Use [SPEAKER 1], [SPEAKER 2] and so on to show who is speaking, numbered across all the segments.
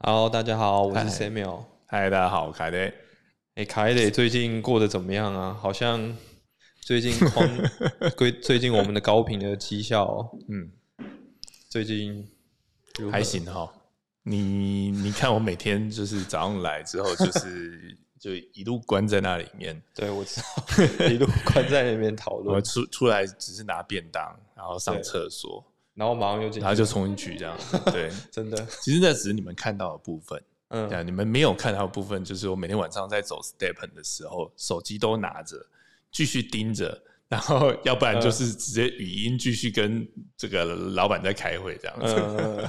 [SPEAKER 1] Hello，大家好，我是 Samuel。
[SPEAKER 2] 嗨，大家好，我凯雷。
[SPEAKER 1] 哎，凯德最近过得怎么样啊？好像最近 空，最最近我们的高频的绩效，
[SPEAKER 2] 嗯，
[SPEAKER 1] 最近
[SPEAKER 2] 还。行哈。你你看，我每天就是早上来之后，就是 就一路关在那里面，
[SPEAKER 1] 对，我知道，一路关在那边讨论
[SPEAKER 2] 我
[SPEAKER 1] 论，
[SPEAKER 2] 出出来只是拿便当，然后上厕所，
[SPEAKER 1] 然后马上又
[SPEAKER 2] 然后就冲进去这样。对，
[SPEAKER 1] 真的，
[SPEAKER 2] 其实那只是你们看到的部分，
[SPEAKER 1] 嗯。
[SPEAKER 2] 对啊，你们没有看到的部分，就是我每天晚上在走 step 的时候，手机都拿着，继续盯着。然后，要不然就是直接语音继续跟这个老板在开会这样子。
[SPEAKER 1] 嗯，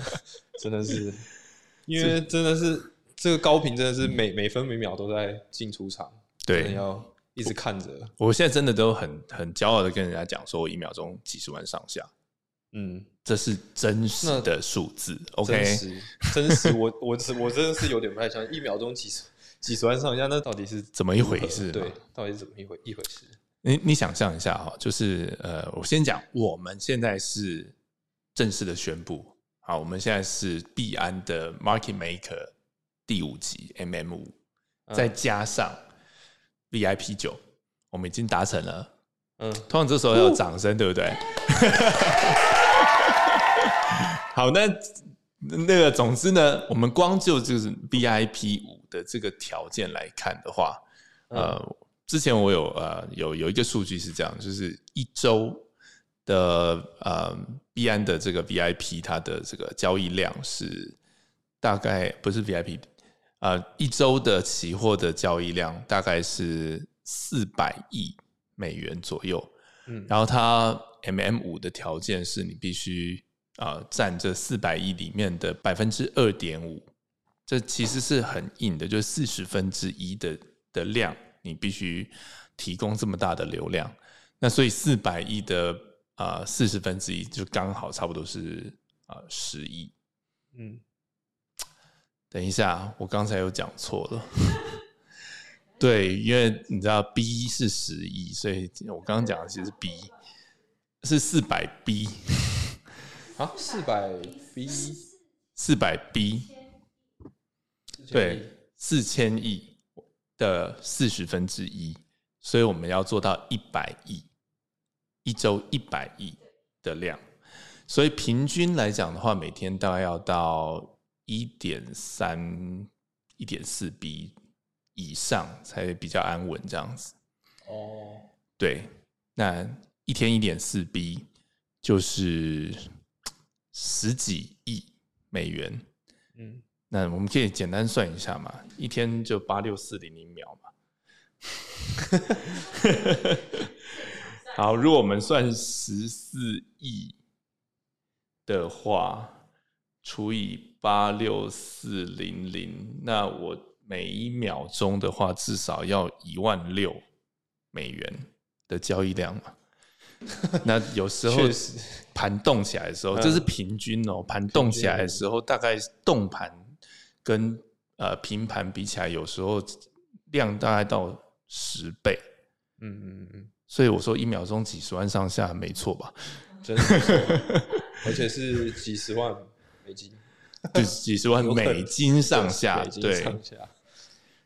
[SPEAKER 1] 真的是，因为真的是这个高频真的是每每分每秒都在进出场，
[SPEAKER 2] 对，
[SPEAKER 1] 要一直看着，
[SPEAKER 2] 我现在真的都很很骄傲的跟人家讲说，我一秒钟几十万上下，
[SPEAKER 1] 嗯，
[SPEAKER 2] 这是真实的数字。
[SPEAKER 1] 真
[SPEAKER 2] OK，
[SPEAKER 1] 实，真实，我我是我真的是有点不太相信，一秒钟几十几十万上下，那到底是
[SPEAKER 2] 怎么一回事嘛
[SPEAKER 1] 对，到底是怎么一回一回事？
[SPEAKER 2] 你你想象一下哈，就是呃，我先讲，我们现在是正式的宣布，好，我们现在是币安的 Market Maker 第五级 MM 五、
[SPEAKER 1] 嗯
[SPEAKER 2] 再加上 VIP 九，我们已经达成了。
[SPEAKER 1] 嗯，
[SPEAKER 2] 通常这时候要掌声，对不对？好，那那个总之呢，我们光就就是 VIP 五的这个条件来看的话，呃，之前我有呃有有一个数据是这样，就是一周的呃币安的这个 VIP 它的这个交易量是大概不是 VIP，呃，一周的期货的交易量大概是四百亿美元左右。
[SPEAKER 1] 嗯
[SPEAKER 2] 然后它 MM 五的条件是你必须啊、呃占这四百亿里面的百分之二点五，这其实是很硬的，就是四十分之一的的量，你必须提供这么大的流量。那所以四百亿的啊四十分之一就刚好差不多是啊十亿。
[SPEAKER 1] 嗯，
[SPEAKER 2] 等一下，我刚才有讲错了。对，因为你知道 B 是十亿，所以我刚刚讲的其实 B 是四百 B，
[SPEAKER 1] 啊，四百 B，
[SPEAKER 2] 四百 B，对，四千亿的四十分之一，所以我们要做到一百亿，一周一百亿的量，所以平均来讲的话，每天大概要到一点三、一点四 B 以上才比较安稳这样子。
[SPEAKER 1] 哦，
[SPEAKER 2] 对，那一天一点四 B 就是十几亿美元。
[SPEAKER 1] 嗯，
[SPEAKER 2] 那我们可以简单算一下嘛，一天就八六四零零秒嘛。好，如果我们算十四亿的话，除以八六四零零，那我每一秒钟的话，至少要一万六美元的交易量嘛。那有时候，盘动起来的时候，
[SPEAKER 1] 嗯
[SPEAKER 2] 这是平均哦。盘动起来的时候，大概动盘跟呃平盘比起来，有时候量大概到十倍。
[SPEAKER 1] 嗯嗯嗯，
[SPEAKER 2] 所以我说一秒钟几十万上下，没错吧？
[SPEAKER 1] 真的而且是几十万美金，
[SPEAKER 2] 就是几十万美金上下，对。
[SPEAKER 1] 上下，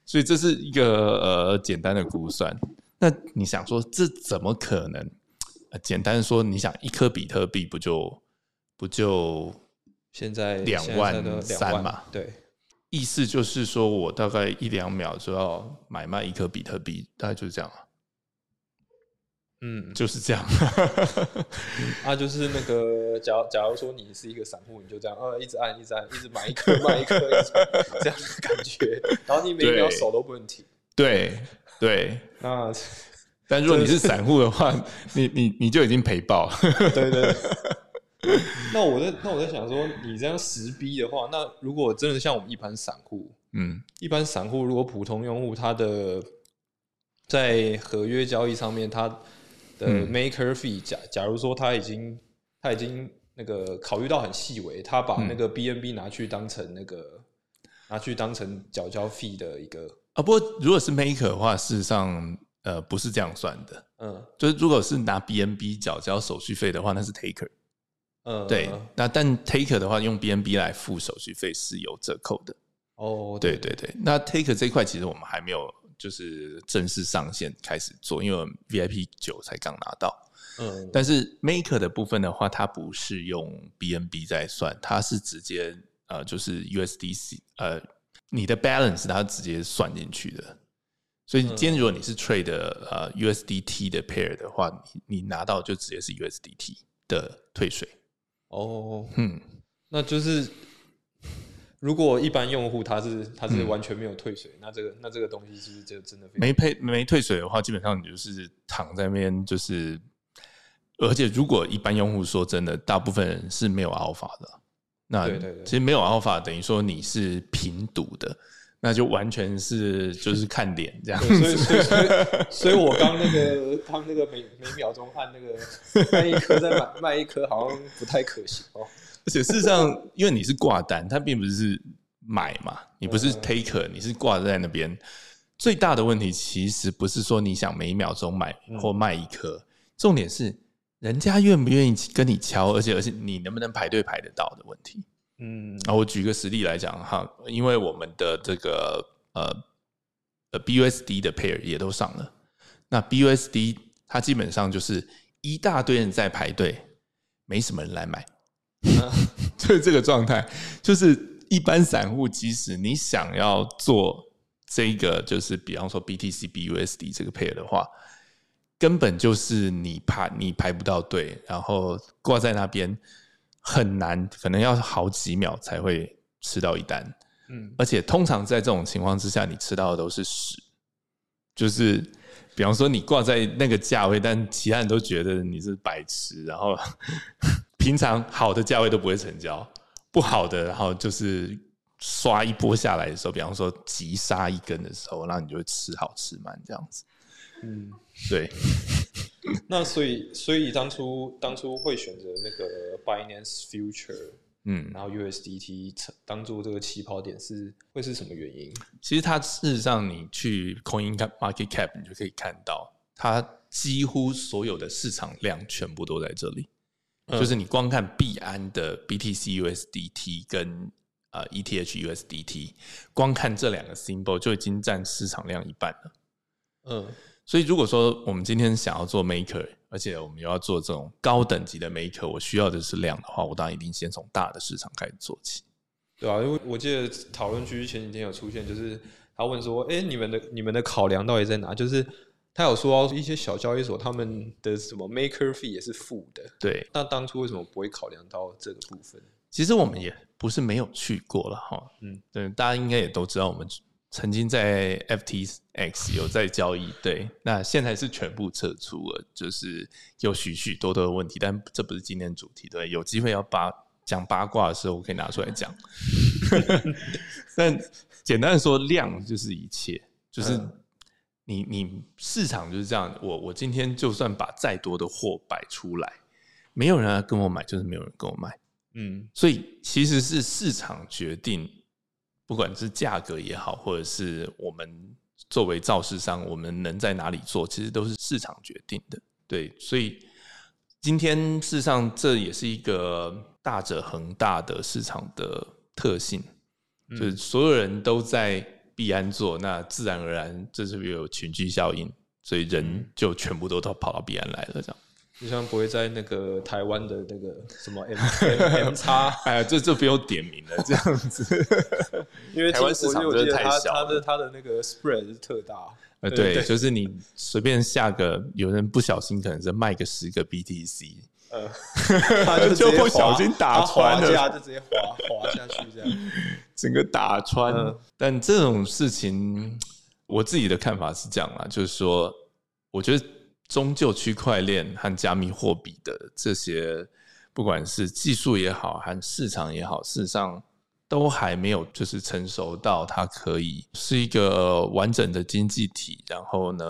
[SPEAKER 2] 所以这是一个呃简单的估算。那你想说这怎么可能？呃、简单说，你想一颗比特币不就不就
[SPEAKER 1] 现在
[SPEAKER 2] 两万三嘛
[SPEAKER 1] 对，
[SPEAKER 2] 意思就是说我大概一两秒就要买卖一颗比特币，大概就是这样啊，
[SPEAKER 1] 嗯，
[SPEAKER 2] 就是这样。
[SPEAKER 1] 啊，就是那个，假如假如说你是一个散户，你就这样，呃，一直按，一直按，一直买一颗，卖一颗，一直这样的感觉，然后你每一秒手都不能停。
[SPEAKER 2] 对对，
[SPEAKER 1] 那
[SPEAKER 2] 但如果你是散户的话，你你你就已经赔爆了。
[SPEAKER 1] 对对。那我在那我在想说，你这样十逼的话，那如果真的像我们一般散户，
[SPEAKER 2] 嗯
[SPEAKER 1] 一般散户如果普通用户，他的在合约交易上面，他的
[SPEAKER 2] 嗯
[SPEAKER 1] maker fee 假假如说他已经他已经那个考虑到很细微，他把
[SPEAKER 2] 嗯
[SPEAKER 1] 那个 BNB 拿去当成那个拿去当成缴交 fee 的一个
[SPEAKER 2] 啊，不过如果是 maker 的话，事实上呃不是这样算的。
[SPEAKER 1] 嗯
[SPEAKER 2] 就是如果是拿 BNB 缴交手续费的话，那是 taker。
[SPEAKER 1] 嗯
[SPEAKER 2] 对，那但 taker 的话，用 BNB 来付手续费是有折扣的。
[SPEAKER 1] 哦，
[SPEAKER 2] 对对对，那 taker 这一块其实我们还没有就是正式上线开始做，因为我们 VIP 九才刚拿到。
[SPEAKER 1] 嗯，
[SPEAKER 2] 但是 Maker 的部分的话，它不是用 BNB 在算，它是直接呃就是 USDC 呃你的 balance 它直接算进去的。所以今天如果你是 trade 呃 USDT 的 pair 的话，你你拿到就直接是 USDT 的退税。
[SPEAKER 1] 哦，
[SPEAKER 2] 嗯，
[SPEAKER 1] 那就是如果一般用户他是他是完全没有退税，那这个那这个东西其实就真的
[SPEAKER 2] 没配没退税的话，基本上你就是躺在那边，就是，而且如果一般用户说真的，大部分人是没有 alpha 的。那
[SPEAKER 1] 对对对。
[SPEAKER 2] 其实没有 alpha 等于说你是平赌的，那就完全是就是看脸这样
[SPEAKER 1] 对，所以。所以所以，所以我刚那个刚那个每每秒钟按那个 卖一颗再买卖一颗，好像不太可行哦。
[SPEAKER 2] 而且事实上，因为你是挂单，它并不是买嘛，你不是
[SPEAKER 1] 嗯
[SPEAKER 2] taker，你是挂在那边。最大的问题其实不是说你想每一秒钟买
[SPEAKER 1] 嗯
[SPEAKER 2] 或卖一颗，重点是人家愿不愿意跟你敲，而且而且你能不能排队排得到的问题。
[SPEAKER 1] 嗯
[SPEAKER 2] 啊，我举个实例来讲哈，因为我们的这个呃呃 BUSD 的 pair 也都上了，那 BUSD 它基本上就是一大堆人在排队，没什么人来买，就是这个状态。就是一般散户，即使你想要做这个，就是比方说 BTC BUSD 这个 pair 的话，根本就是你排你排不到队，然后挂在那边很难，可能要好几秒才会吃到一单。
[SPEAKER 1] 嗯，
[SPEAKER 2] 而且通常在这种情况之下，你吃到的都是屎，就是比方说你挂在那个价位，但其他人都觉得你是白痴，然后 平常好的价位都不会成交，不好的，然后就是刷一波下来的时候，比方说急杀一根的时候，然后你就会吃好吃满这样子。
[SPEAKER 1] 嗯，
[SPEAKER 2] 对，
[SPEAKER 1] 那所以所以当初当初会选择那个 Binance Future，
[SPEAKER 2] 嗯，
[SPEAKER 1] 然后 USDT 当做这个起跑点是会是什么原因？
[SPEAKER 2] 其实它事实上，你去 Coin Market Cap，你就可以看到，它几乎所有的市场量全部都在这里。
[SPEAKER 1] 嗯
[SPEAKER 2] 就是你光看币安的 BTC USDT 跟呃 ETH USDT，光看这两个 symbol 就已经占市场量一半了。
[SPEAKER 1] 嗯
[SPEAKER 2] 所以如果说我们今天想要做 maker，而且我们又要做这种高等级的 maker，我需要的是量的话，我当然一定先从大的市场开始做起。
[SPEAKER 1] 对啊，因为我记得讨论区前几天有出现，就是他问说：“哎、你们的你们的考量到底在哪？”就是他有说一些小交易所他们的什么 maker fee 也是负的，
[SPEAKER 2] 对，
[SPEAKER 1] 那当初为什么不会考量到这个部分？
[SPEAKER 2] 其实我们也不是没有去过了哈，
[SPEAKER 1] 嗯
[SPEAKER 2] 嗯，对，大家应该也都知道，我们曾经在 FTX 有在交易，对，那现在是全部撤出了，就是有许许多多的问题，但这不是今天主题，对，有机会要八讲八卦的时候，我可以拿出来讲。但简单的说，量就是一切，就是
[SPEAKER 1] 嗯
[SPEAKER 2] 你你市场就是这样，我我今天就算把再多的货摆出来，没有人来跟我买，就是没有人跟我买。
[SPEAKER 1] 嗯
[SPEAKER 2] 所以其实是市场决定，不管是价格也好，或者是我们作为造市商，我们能在哪里做，其实都是市场决定的。对，所以今天事实上这也是一个大者恒大的市场的特性，就是所有人都在币安做，那自然而然这是不是有群居效应？所以人就全部都都跑到币安来了，这样。
[SPEAKER 1] 就像不会在那个台湾的那个什么 M M, M 叉，
[SPEAKER 2] 哎呀，这这不用点名了，这样子。
[SPEAKER 1] 因为
[SPEAKER 2] 台湾市场真的太小了
[SPEAKER 1] 他的它的那个 spread 是特大，
[SPEAKER 2] 呃，
[SPEAKER 1] 对
[SPEAKER 2] 对，就是你随便下个，有人不小心可能是卖个十个 BTC，
[SPEAKER 1] 呃，他就
[SPEAKER 2] 就不小心打穿了
[SPEAKER 1] 价就直接滑滑下去这样。
[SPEAKER 2] 整个打穿。
[SPEAKER 1] 嗯
[SPEAKER 2] 但这种事情，我自己的看法是这样啦，就是说，我觉得终究区块链和加密货币的这些，不管是技术也好，和市场也好，事实上都还没有就是成熟到它可以是一个完整的经济体。然后呢，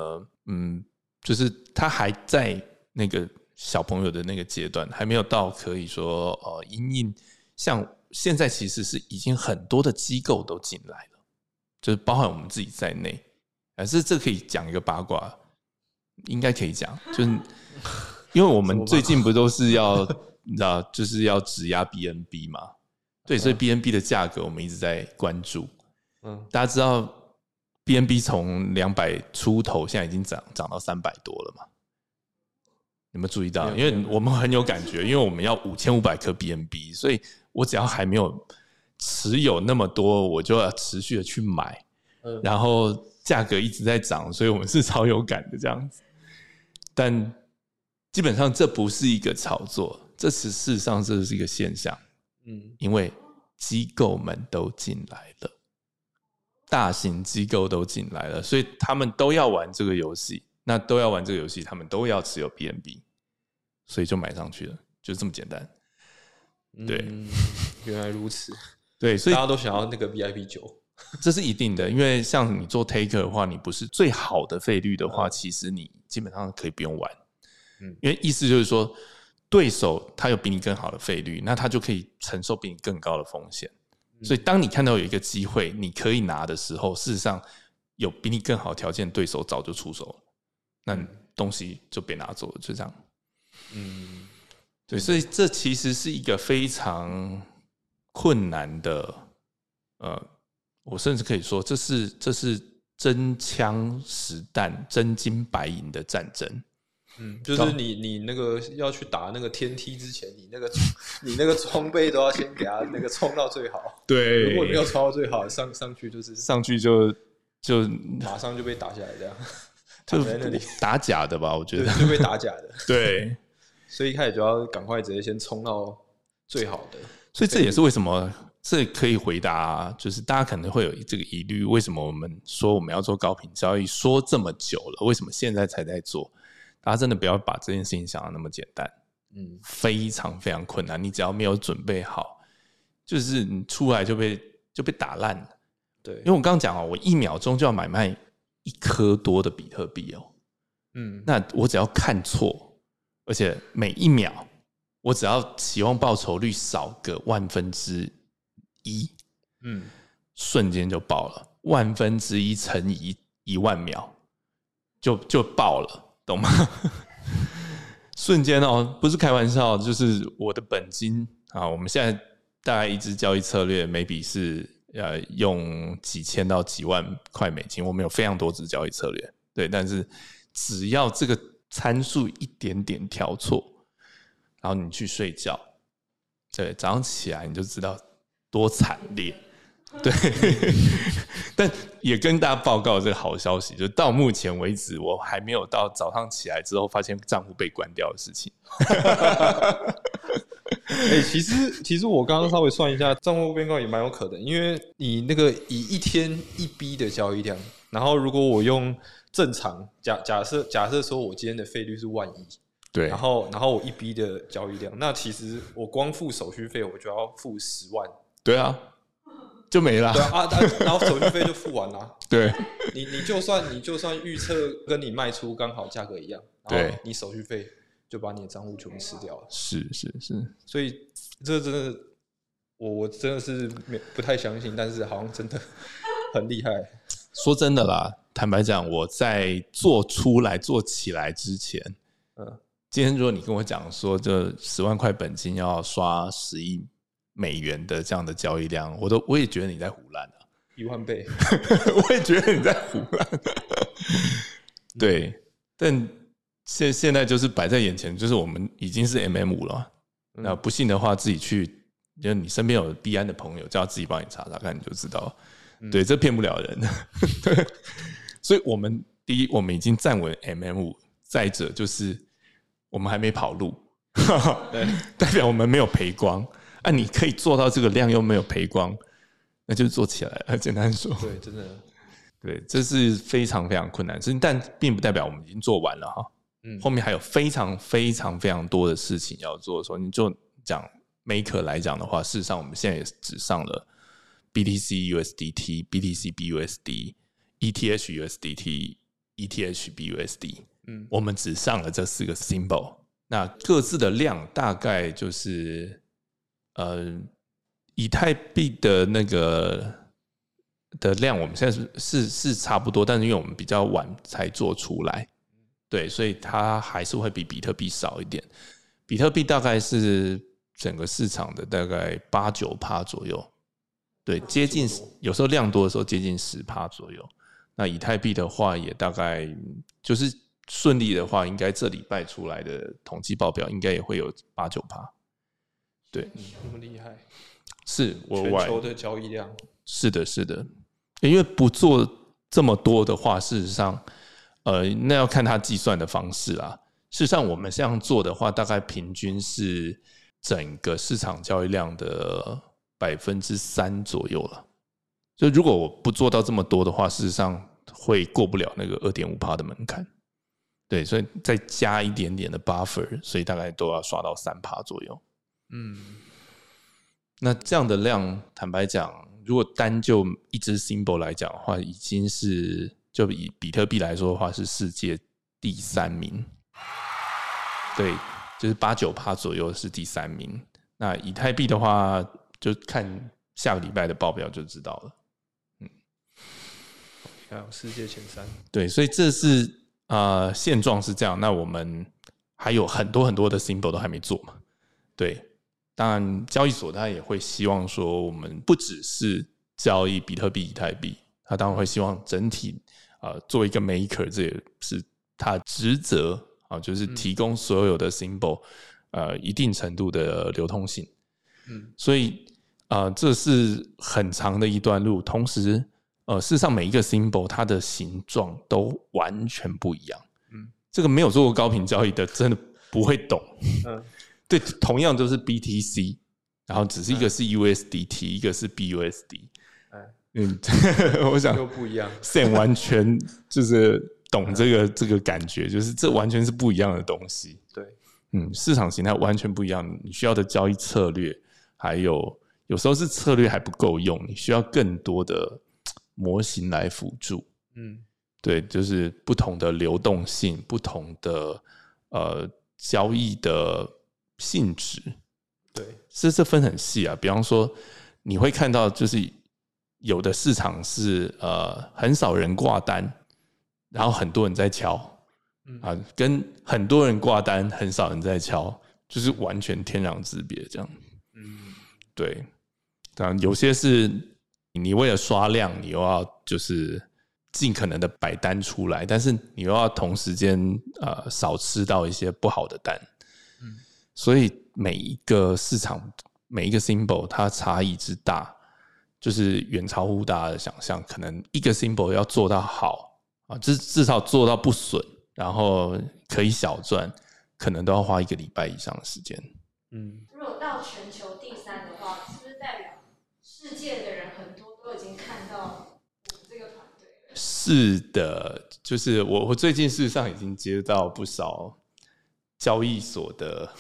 [SPEAKER 2] 嗯，就是它还在那个小朋友的那个阶段，还没有到可以说呃，因应像现在其实是已经很多的机构都进来了，就是包含我们自己在内。可是这可以讲一个八卦，应该可以讲，就是因为我们最近不都是要你知道，就是要质押 BNB 嘛，对，所以 BNB 的价格我们一直在关注。
[SPEAKER 1] 嗯，
[SPEAKER 2] 大家知道 BNB 从两百出头，现在已经涨涨到三百多了嘛？有没有注意到？因为我们很有感觉，因为我们要五千五百颗 BNB，所以我只要还没有持有那么多，我就要持续的去买，
[SPEAKER 1] 嗯
[SPEAKER 2] 然后价格一直在涨，所以我们是超有感的这样子。但基本上这不是一个炒作，这是事实上这是一个现象。
[SPEAKER 1] 嗯
[SPEAKER 2] 因为机构们都进来了，大型机构都进来了，所以他们都要玩这个游戏。那都要玩这个游戏，他们都要持有 BNB，所以就买上去了，就这么简单。对
[SPEAKER 1] 嗯，原来如此，
[SPEAKER 2] 对，所以
[SPEAKER 1] 大家都想要那个 VIP 九。
[SPEAKER 2] 这是一定的，因为像你做 Taker 的话，你不是最好的费率的话，
[SPEAKER 1] 嗯
[SPEAKER 2] 其实你基本上可以不用玩。
[SPEAKER 1] 嗯
[SPEAKER 2] 因为意思就是说，对手他有比你更好的费率，那他就可以承受比你更高的风险。
[SPEAKER 1] 嗯
[SPEAKER 2] 所以，当你看到有一个机会你可以拿的时候，事实上有比你更好条件对手早就出手了，那东西就被拿走了，就这样。
[SPEAKER 1] 嗯
[SPEAKER 2] 对，所以这其实是一个非常困难的，呃，我甚至可以说，这是这是真枪实弹、真金白银的战争。
[SPEAKER 1] 嗯，就是你你那个要去打那个天梯之前，你那个你那个装备都要先给他那个冲到最好。
[SPEAKER 2] 对
[SPEAKER 1] 如果没有冲到最好，上上去就是
[SPEAKER 2] 上去就就
[SPEAKER 1] 马上就被打下来，这样
[SPEAKER 2] 就
[SPEAKER 1] 躺在那里，
[SPEAKER 2] 打假的吧，我觉，得。
[SPEAKER 1] 就被打假的。
[SPEAKER 2] 对，
[SPEAKER 1] 所以一开始就要赶快直接先冲到最好的。
[SPEAKER 2] 所以这也是为什么这可以回答，就是大家可能会有这个疑虑，为什么我们说我们要做高频交易，说这么久了，为什么现在才在做？大家真的不要把这件事情想的那么简单，
[SPEAKER 1] 嗯
[SPEAKER 2] 非常非常困难。你只要没有准备好，就是你出来就被就被打烂了。
[SPEAKER 1] 对
[SPEAKER 2] 因为，我刚刚讲哦，我一秒钟就要买卖一颗多的比特币哦，
[SPEAKER 1] 嗯
[SPEAKER 2] 那我只要看错，而且每一秒我只要期望报酬率少个万分之一，
[SPEAKER 1] 嗯
[SPEAKER 2] 瞬间就爆了，万分之一乘以一万秒，就就爆了，懂吗？瞬间哦，不是开玩笑，就是我的本金啊，我们现在大概一支交易策略，maybe 是呃用几千到几万块美金，我们有非常多支交易策略，对，但是只要这个参数一点点调错，然后你去睡觉，对，早上起来你就知道多惨烈。对，但也跟大家报告这个好消息，就到目前为止，我还没有到早上起来之后发现账户被关掉的事情。
[SPEAKER 1] 哎、其实其实我刚刚稍微算一下，账户变高也蛮有可能，因为你那个以一天一 B 的交易量，然后如果我用正常假假设假设说我今天的费率是万一，
[SPEAKER 2] 对
[SPEAKER 1] 然后然后我一 B 的交易量，那其实我光付手续费我就要付十万，
[SPEAKER 2] 对啊，就没了
[SPEAKER 1] 对。啊，然后手续费就付完了。
[SPEAKER 2] 对
[SPEAKER 1] 你你就算你就算预测跟你卖出刚好价格一样，然
[SPEAKER 2] 对
[SPEAKER 1] 后你手续费就把你的账户全部吃掉了，
[SPEAKER 2] 是是是，
[SPEAKER 1] 所以这真的我我真的是没不太相信，但是好像真的很厉害。
[SPEAKER 2] 说真的啦，坦白讲，我在做出来做起来之前，
[SPEAKER 1] 嗯
[SPEAKER 2] 今天如果你跟我讲说这十万块本金要刷十亿美元的这样的交易量，我都我也觉得你在胡乱啊。
[SPEAKER 1] 一万倍，
[SPEAKER 2] 我也觉得你在胡乱。对，但现现在就是摆在眼前，就是我们已经是 MM 五了。
[SPEAKER 1] 嗯
[SPEAKER 2] 那不信的话，自己去，就你身边有币安的朋友，叫他自己帮你查查看，你就知道。对，这骗不了人。对，所以我们第一，我们已经站稳 MM 五；再者就是我们还没跑路，
[SPEAKER 1] 对，
[SPEAKER 2] 代表我们没有赔光。啊，你可以做到这个量又没有赔光，那就做起来了。简单说，
[SPEAKER 1] 对，真的，
[SPEAKER 2] 对，这是非常非常困难但并不代表我们已经做完了哈。
[SPEAKER 1] 嗯。
[SPEAKER 2] 后面还有非常非常非常多的事情要做的时候，你就讲 Maker 来讲的话，事实上我们现在也只上了 BTC USDT、BTC BUSD、ETH USDT、ETH BUSD，
[SPEAKER 1] 嗯。
[SPEAKER 2] 我们只上了这四个 symbol，那各自的量大概就是呃，以太币的那个的量，我们现在是是是差不多，但是因为我们比较晚才做出来，对，所以它还是会比比特币少一点。比特币大概是整个市场的大概八九趴左右，对，接近有时候量多的时候接近十趴左右。那以太币的话，也大概就是顺利的话，应该这礼拜出来的统计报表应该也会有八九趴。对，
[SPEAKER 1] 嗯那么厉害，
[SPEAKER 2] 是国外
[SPEAKER 1] 全球的交易量，
[SPEAKER 2] 是的，是的，因为不做这么多的话，事实上，呃，那要看它计算的方式啦。事实上，我们这样做的话，大概平均是整个市场交易量的百分之三左右了。就如果我不做到这么多的话，事实上会过不了那个二点五趴的门槛。对，所以再加一点点的 buffer，所以大概都要刷到三趴左右。
[SPEAKER 1] 嗯，
[SPEAKER 2] 那这样的量，坦白讲，如果单就一只 symbol 来讲的话，已经是就以比特币来说的话，是世界第三名。对，就是八九趴左右是第三名。那以太币的话，就看下个礼拜的报表就知道了。
[SPEAKER 1] 还有世界前三，
[SPEAKER 2] 对，所以这是呃现状是这样。那我们还有很多很多的 symbol 都还没做嘛？对，当然交易所它也会希望说，我们不只是交易比特币、以太币，它当然会希望整体呃做一个 maker，这也是它的职责啊，就是提供所有的 symbol 呃一定程度的流通性。
[SPEAKER 1] 嗯，
[SPEAKER 2] 所以呃这是很长的一段路，同时呃事实上每一个 symbol 它的形状都完全不一样。
[SPEAKER 1] 嗯，
[SPEAKER 2] 这个没有做过高频交易的真的不会懂。
[SPEAKER 1] 嗯，
[SPEAKER 2] 对，同样都是 BTC，然后只是一个是 USDT，、一个是 BUSD。
[SPEAKER 1] 哎，
[SPEAKER 2] 嗯，我想
[SPEAKER 1] 又不一样
[SPEAKER 2] ，Sam 完全就是懂这个这个感觉，就是这完全是不一样的东西。
[SPEAKER 1] 对，
[SPEAKER 2] 嗯，市场形态完全不一样，你需要的交易策略，还有有时候是策略还不够用，你需要更多的模型来辅助。
[SPEAKER 1] 嗯，
[SPEAKER 2] 对，就是不同的流动性，不同的呃交易的性质，
[SPEAKER 1] 对，
[SPEAKER 2] 这这分很细啊。比方说，你会看到就是有的市场是呃很少人挂单，然后很多人在敲
[SPEAKER 1] 嗯
[SPEAKER 2] 啊，跟很多人挂单，很少人在敲，就是完全天壤之别这样。
[SPEAKER 1] 嗯，
[SPEAKER 2] 对，当然有些是你为了刷量，你又要就是尽可能的摆单出来，但是你又要同时间呃少吃到一些不好的单，
[SPEAKER 1] 嗯，
[SPEAKER 2] 所以每一个市场每一个 symbol 它差异之大，就是远超乎大家的想象。可能一个 symbol 要做到好啊，至至少做到不损，然后可以小赚，可能都要花一个礼拜以上的时间。
[SPEAKER 1] 嗯，
[SPEAKER 3] 如果到全球第三的话，是不是代表世界的人很多都已经看到这个团队了？
[SPEAKER 2] 是的，就是我我最近事实上已经接到不少交易所的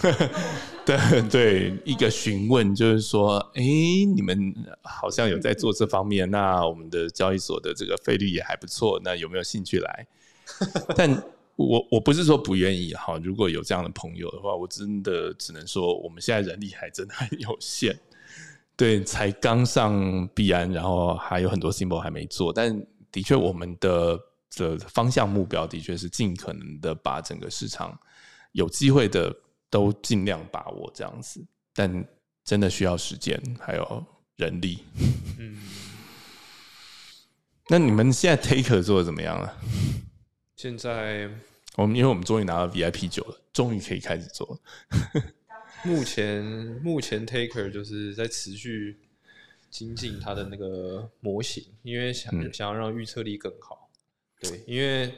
[SPEAKER 2] 对对一个询问，就是说，哎、你们好像有在做这方面，那我们的交易所的这个费率也还不错，那有没有兴趣来？但我我不是说不愿意哈，如果有这样的朋友的话，我真的只能说，我们现在人力还真的很有限。对，才刚上币安，然后还有很多 symbol 还没做，但的确我们的的方向目标的确是尽可能的把整个市场有机会的都尽量把握这样子，但真的需要时间还有人力。
[SPEAKER 1] 嗯，
[SPEAKER 2] 那你们现在 Taker 做的怎么样了？
[SPEAKER 1] 现在
[SPEAKER 2] 我们因为我们终于拿到 VIP 九了，终于可以开始做了。
[SPEAKER 1] 目前目前 Taker 就是在持续精进它的那个模型，因为想、
[SPEAKER 2] 嗯
[SPEAKER 1] 想要让预测力更好。对，因为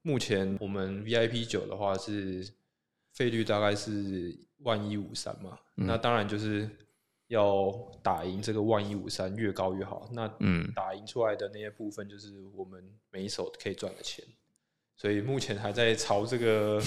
[SPEAKER 1] 目前我们 VIP 九的话是费率大概是万一五三嘛，
[SPEAKER 2] 嗯
[SPEAKER 1] 那当然就是要打赢这个万一五三越高越好。那
[SPEAKER 2] 嗯
[SPEAKER 1] 打赢出来的那些部分就是我们每一手可以赚的钱，所以目前还在朝这个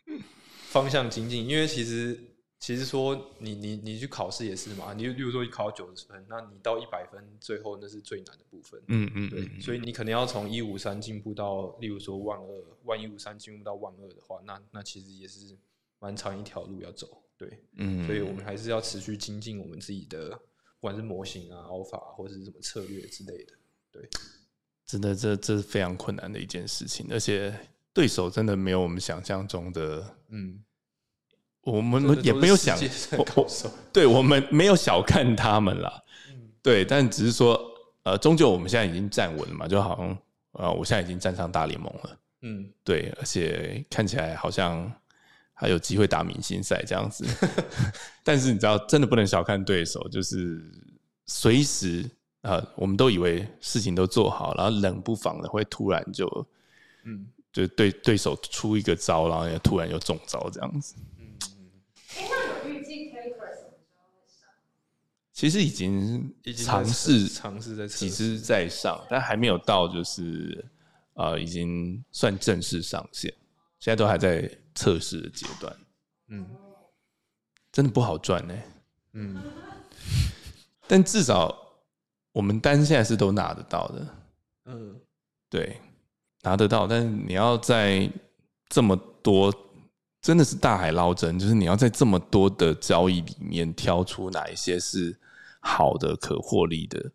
[SPEAKER 1] 方向精进。因为其实其实说你你你去考试也是嘛，你例如说你考九十分，那你到一百分，最后那是最难的部分。
[SPEAKER 2] 嗯嗯
[SPEAKER 1] 对，
[SPEAKER 2] 嗯，
[SPEAKER 1] 所以你可能要从一五三进步到，例如说万二，万一五三进步到万二的话，那那其实也是蛮长一条路要走。对，
[SPEAKER 2] 嗯，
[SPEAKER 1] 所以我们还是要持续精进我们自己的，不管是模型啊、alpha 或者是什么策略之类的。
[SPEAKER 2] 对真的这这是非常困难的一件事情，而且对手真的没有我们想象中的，
[SPEAKER 1] 嗯，
[SPEAKER 2] 我们也没有想。对我们没有小看他们啦。
[SPEAKER 1] 嗯
[SPEAKER 2] 对，但只是说，呃，终究我们现在已经站稳了嘛，就好像，呃，我现在已经站上大联盟了，
[SPEAKER 1] 嗯，
[SPEAKER 2] 对，而且看起来好像还有机会打明星赛这样子。但是你知道，真的不能小看对手，就是随时啊、呃我们都以为事情都做好，然后冷不防的会突然就，
[SPEAKER 1] 嗯，
[SPEAKER 2] 就对对手出一个招，然后也突然又中招这样子。
[SPEAKER 3] 哎，那有预计 Taker 什么时候会上？
[SPEAKER 2] 其实已经
[SPEAKER 1] 已经
[SPEAKER 2] 尝试
[SPEAKER 1] 尝试在测
[SPEAKER 2] 几
[SPEAKER 1] 试
[SPEAKER 2] 在上，但还没有到就是呃，已经算正式上线，现在都还在测试的阶段，
[SPEAKER 1] 嗯。
[SPEAKER 2] 真的不好赚呢、
[SPEAKER 1] 嗯。
[SPEAKER 2] 但至少我们单现在是都拿得到的，
[SPEAKER 1] 嗯。
[SPEAKER 2] 对，拿得到。但是你要在这么多，真的是大海捞针，就是你要在这么多的交易里面挑出哪一些是好的、可获利的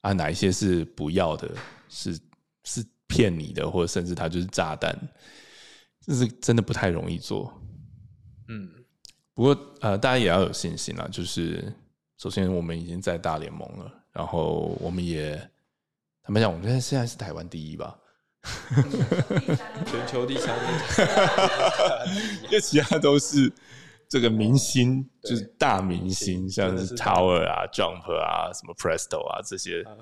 [SPEAKER 2] 啊，哪一些是不要的，是是骗你的，或者甚至它就是炸弹，这是真的不太容易做。
[SPEAKER 1] 嗯
[SPEAKER 2] 不过呃，大家也要有信心啦。就是首先我们已经在大联盟了，然后我们也坦白讲，我们现在现在是台湾第一吧，
[SPEAKER 1] 全球第三名，
[SPEAKER 2] 因为其他都是这个明星，
[SPEAKER 1] 对
[SPEAKER 2] 就是大明星，像是 Tower 啊、Jump 啊、什么 Presto 啊这些
[SPEAKER 1] 啊，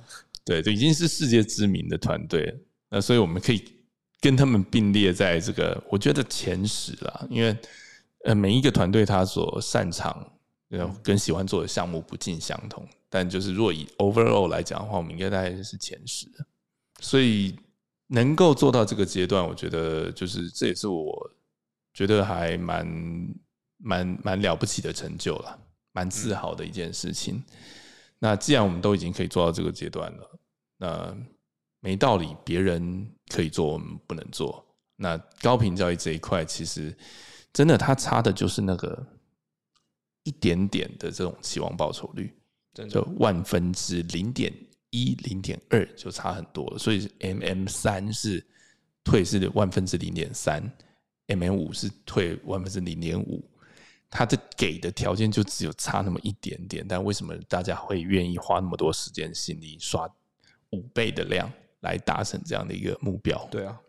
[SPEAKER 2] 对，就已经是世界知名的团队。那所以我们可以跟他们并列在这个，我觉得前十啦，因为呃每一个团队他所擅长。呃跟喜欢做的项目不尽相同，但就是如果以 overall 来讲的话，我们应该大概是前十。所以能够做到这个阶段，我觉得就是这也是我觉得还蛮蛮蛮了不起的成就了，蛮自豪的一件事情。那既然我们都已经可以做到这个阶段了，那没道理别人可以做，我们不能做。那高频交易这一块，其实真的它差的就是那个一点点的这种期望报酬率。
[SPEAKER 1] 真的
[SPEAKER 2] 就万分之零点一、零点二就差很多了。所以 M M 三是退是万分之零点三，M M 五是退万分之零点五。它的给的条件就只有差那么一点点，但为什么大家会愿意花那么多时间、心力刷五倍的量来达成这样的一个目标？
[SPEAKER 1] 对啊，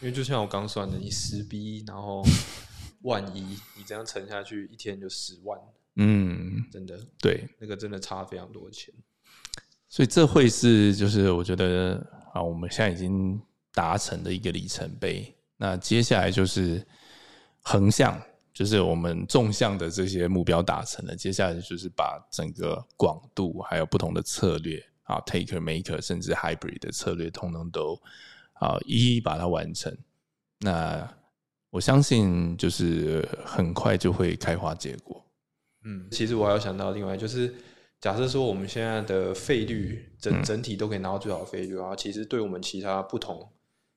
[SPEAKER 1] 因为就像我刚算的，你十 B，然后 万一你这样乘下去，一天就十万，
[SPEAKER 2] 嗯，
[SPEAKER 1] 真的，
[SPEAKER 2] 对，
[SPEAKER 1] 那个真的差非常多钱。
[SPEAKER 2] 所以这会是就是我觉得啊，我们现在已经达成的一个里程碑。那接下来就是横向，就是我们纵向的这些目标达成了，接下来就是把整个广度还有不同的策略啊，taker、maker 甚至 hybrid 的策略，通通都啊一一把它完成。那我相信就是很快就会开花结果。
[SPEAKER 1] 嗯，其实我还有想到另外就是，假设说我们现在的费率整
[SPEAKER 2] 嗯
[SPEAKER 1] 整体都可以拿到最好的费率的话，其实对我们其他不同，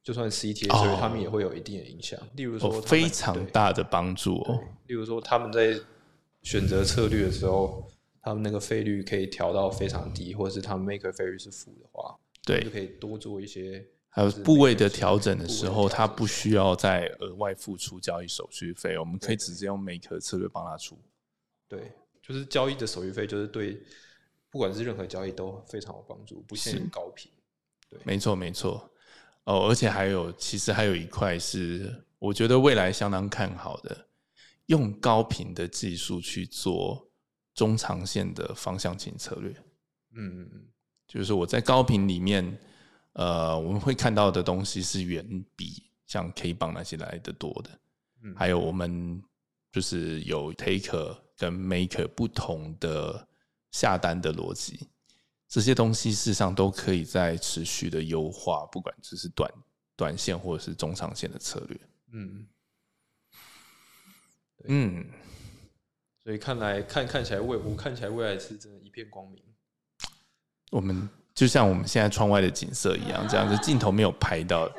[SPEAKER 1] 就算 CTA，、
[SPEAKER 2] 哦
[SPEAKER 1] 所以他们也会有一定的影响。例如说
[SPEAKER 2] 非常大的帮助哦。
[SPEAKER 1] 例如说他们在选择策略的时候，他们那个费率可以调到非常低，或者是他们 maker 费率是负的话，
[SPEAKER 2] 对
[SPEAKER 1] 就可以多做一些。
[SPEAKER 2] 还有部位的
[SPEAKER 1] 是
[SPEAKER 2] 调整的时候，
[SPEAKER 1] 调整
[SPEAKER 2] 它不需要再额外付出交易手续费，我们可以直接用 Maker 策略帮他出。
[SPEAKER 1] 对，就是交易的手续费，就是对不管是任何交易都非常有帮助，不限高频。
[SPEAKER 2] 对没错，没错。哦，而且还有，其实还有一块是我觉得未来相当看好的，用高频的技术去做中长线的方向性策略。
[SPEAKER 1] 嗯
[SPEAKER 2] 就是说我在高频里面，呃，我们会看到的东西是远比像 K 棒那些来的多的。
[SPEAKER 1] 嗯
[SPEAKER 2] 还有我们就是有 taker 跟 maker 不同的下单的逻辑，这些东西事实上都可以在持续的优化，不管只是短短线或者是中长线的策略。
[SPEAKER 1] 嗯，
[SPEAKER 2] 嗯，
[SPEAKER 1] 所以看来看看起来未我看起来未来是真的一片光明。
[SPEAKER 2] 我们就像我们现在窗外的景色一样，这样子镜头没有拍到，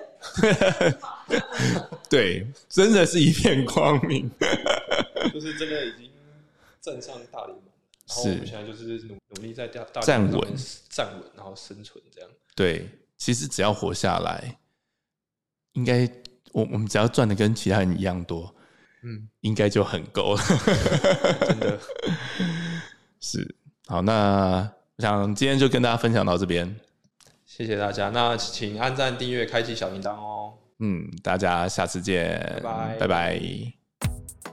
[SPEAKER 2] 对，真的是一片光明。
[SPEAKER 1] 就是真的已经站上大联然后
[SPEAKER 2] 是
[SPEAKER 1] 我们现在就是努努力在大大
[SPEAKER 2] 站稳
[SPEAKER 1] 站稳，然后生存这样。
[SPEAKER 2] 对，其实只要活下来，应该我我们只要赚的跟其他人一样多，
[SPEAKER 1] 嗯，
[SPEAKER 2] 应该就很够了。
[SPEAKER 1] 真的，
[SPEAKER 2] 是好，那我想今天就跟大家分享到这边。
[SPEAKER 1] 谢谢大家，那请按赞、订阅、开启小铃铛哦。
[SPEAKER 2] 嗯，大家下次见，
[SPEAKER 1] 拜拜
[SPEAKER 2] 拜拜。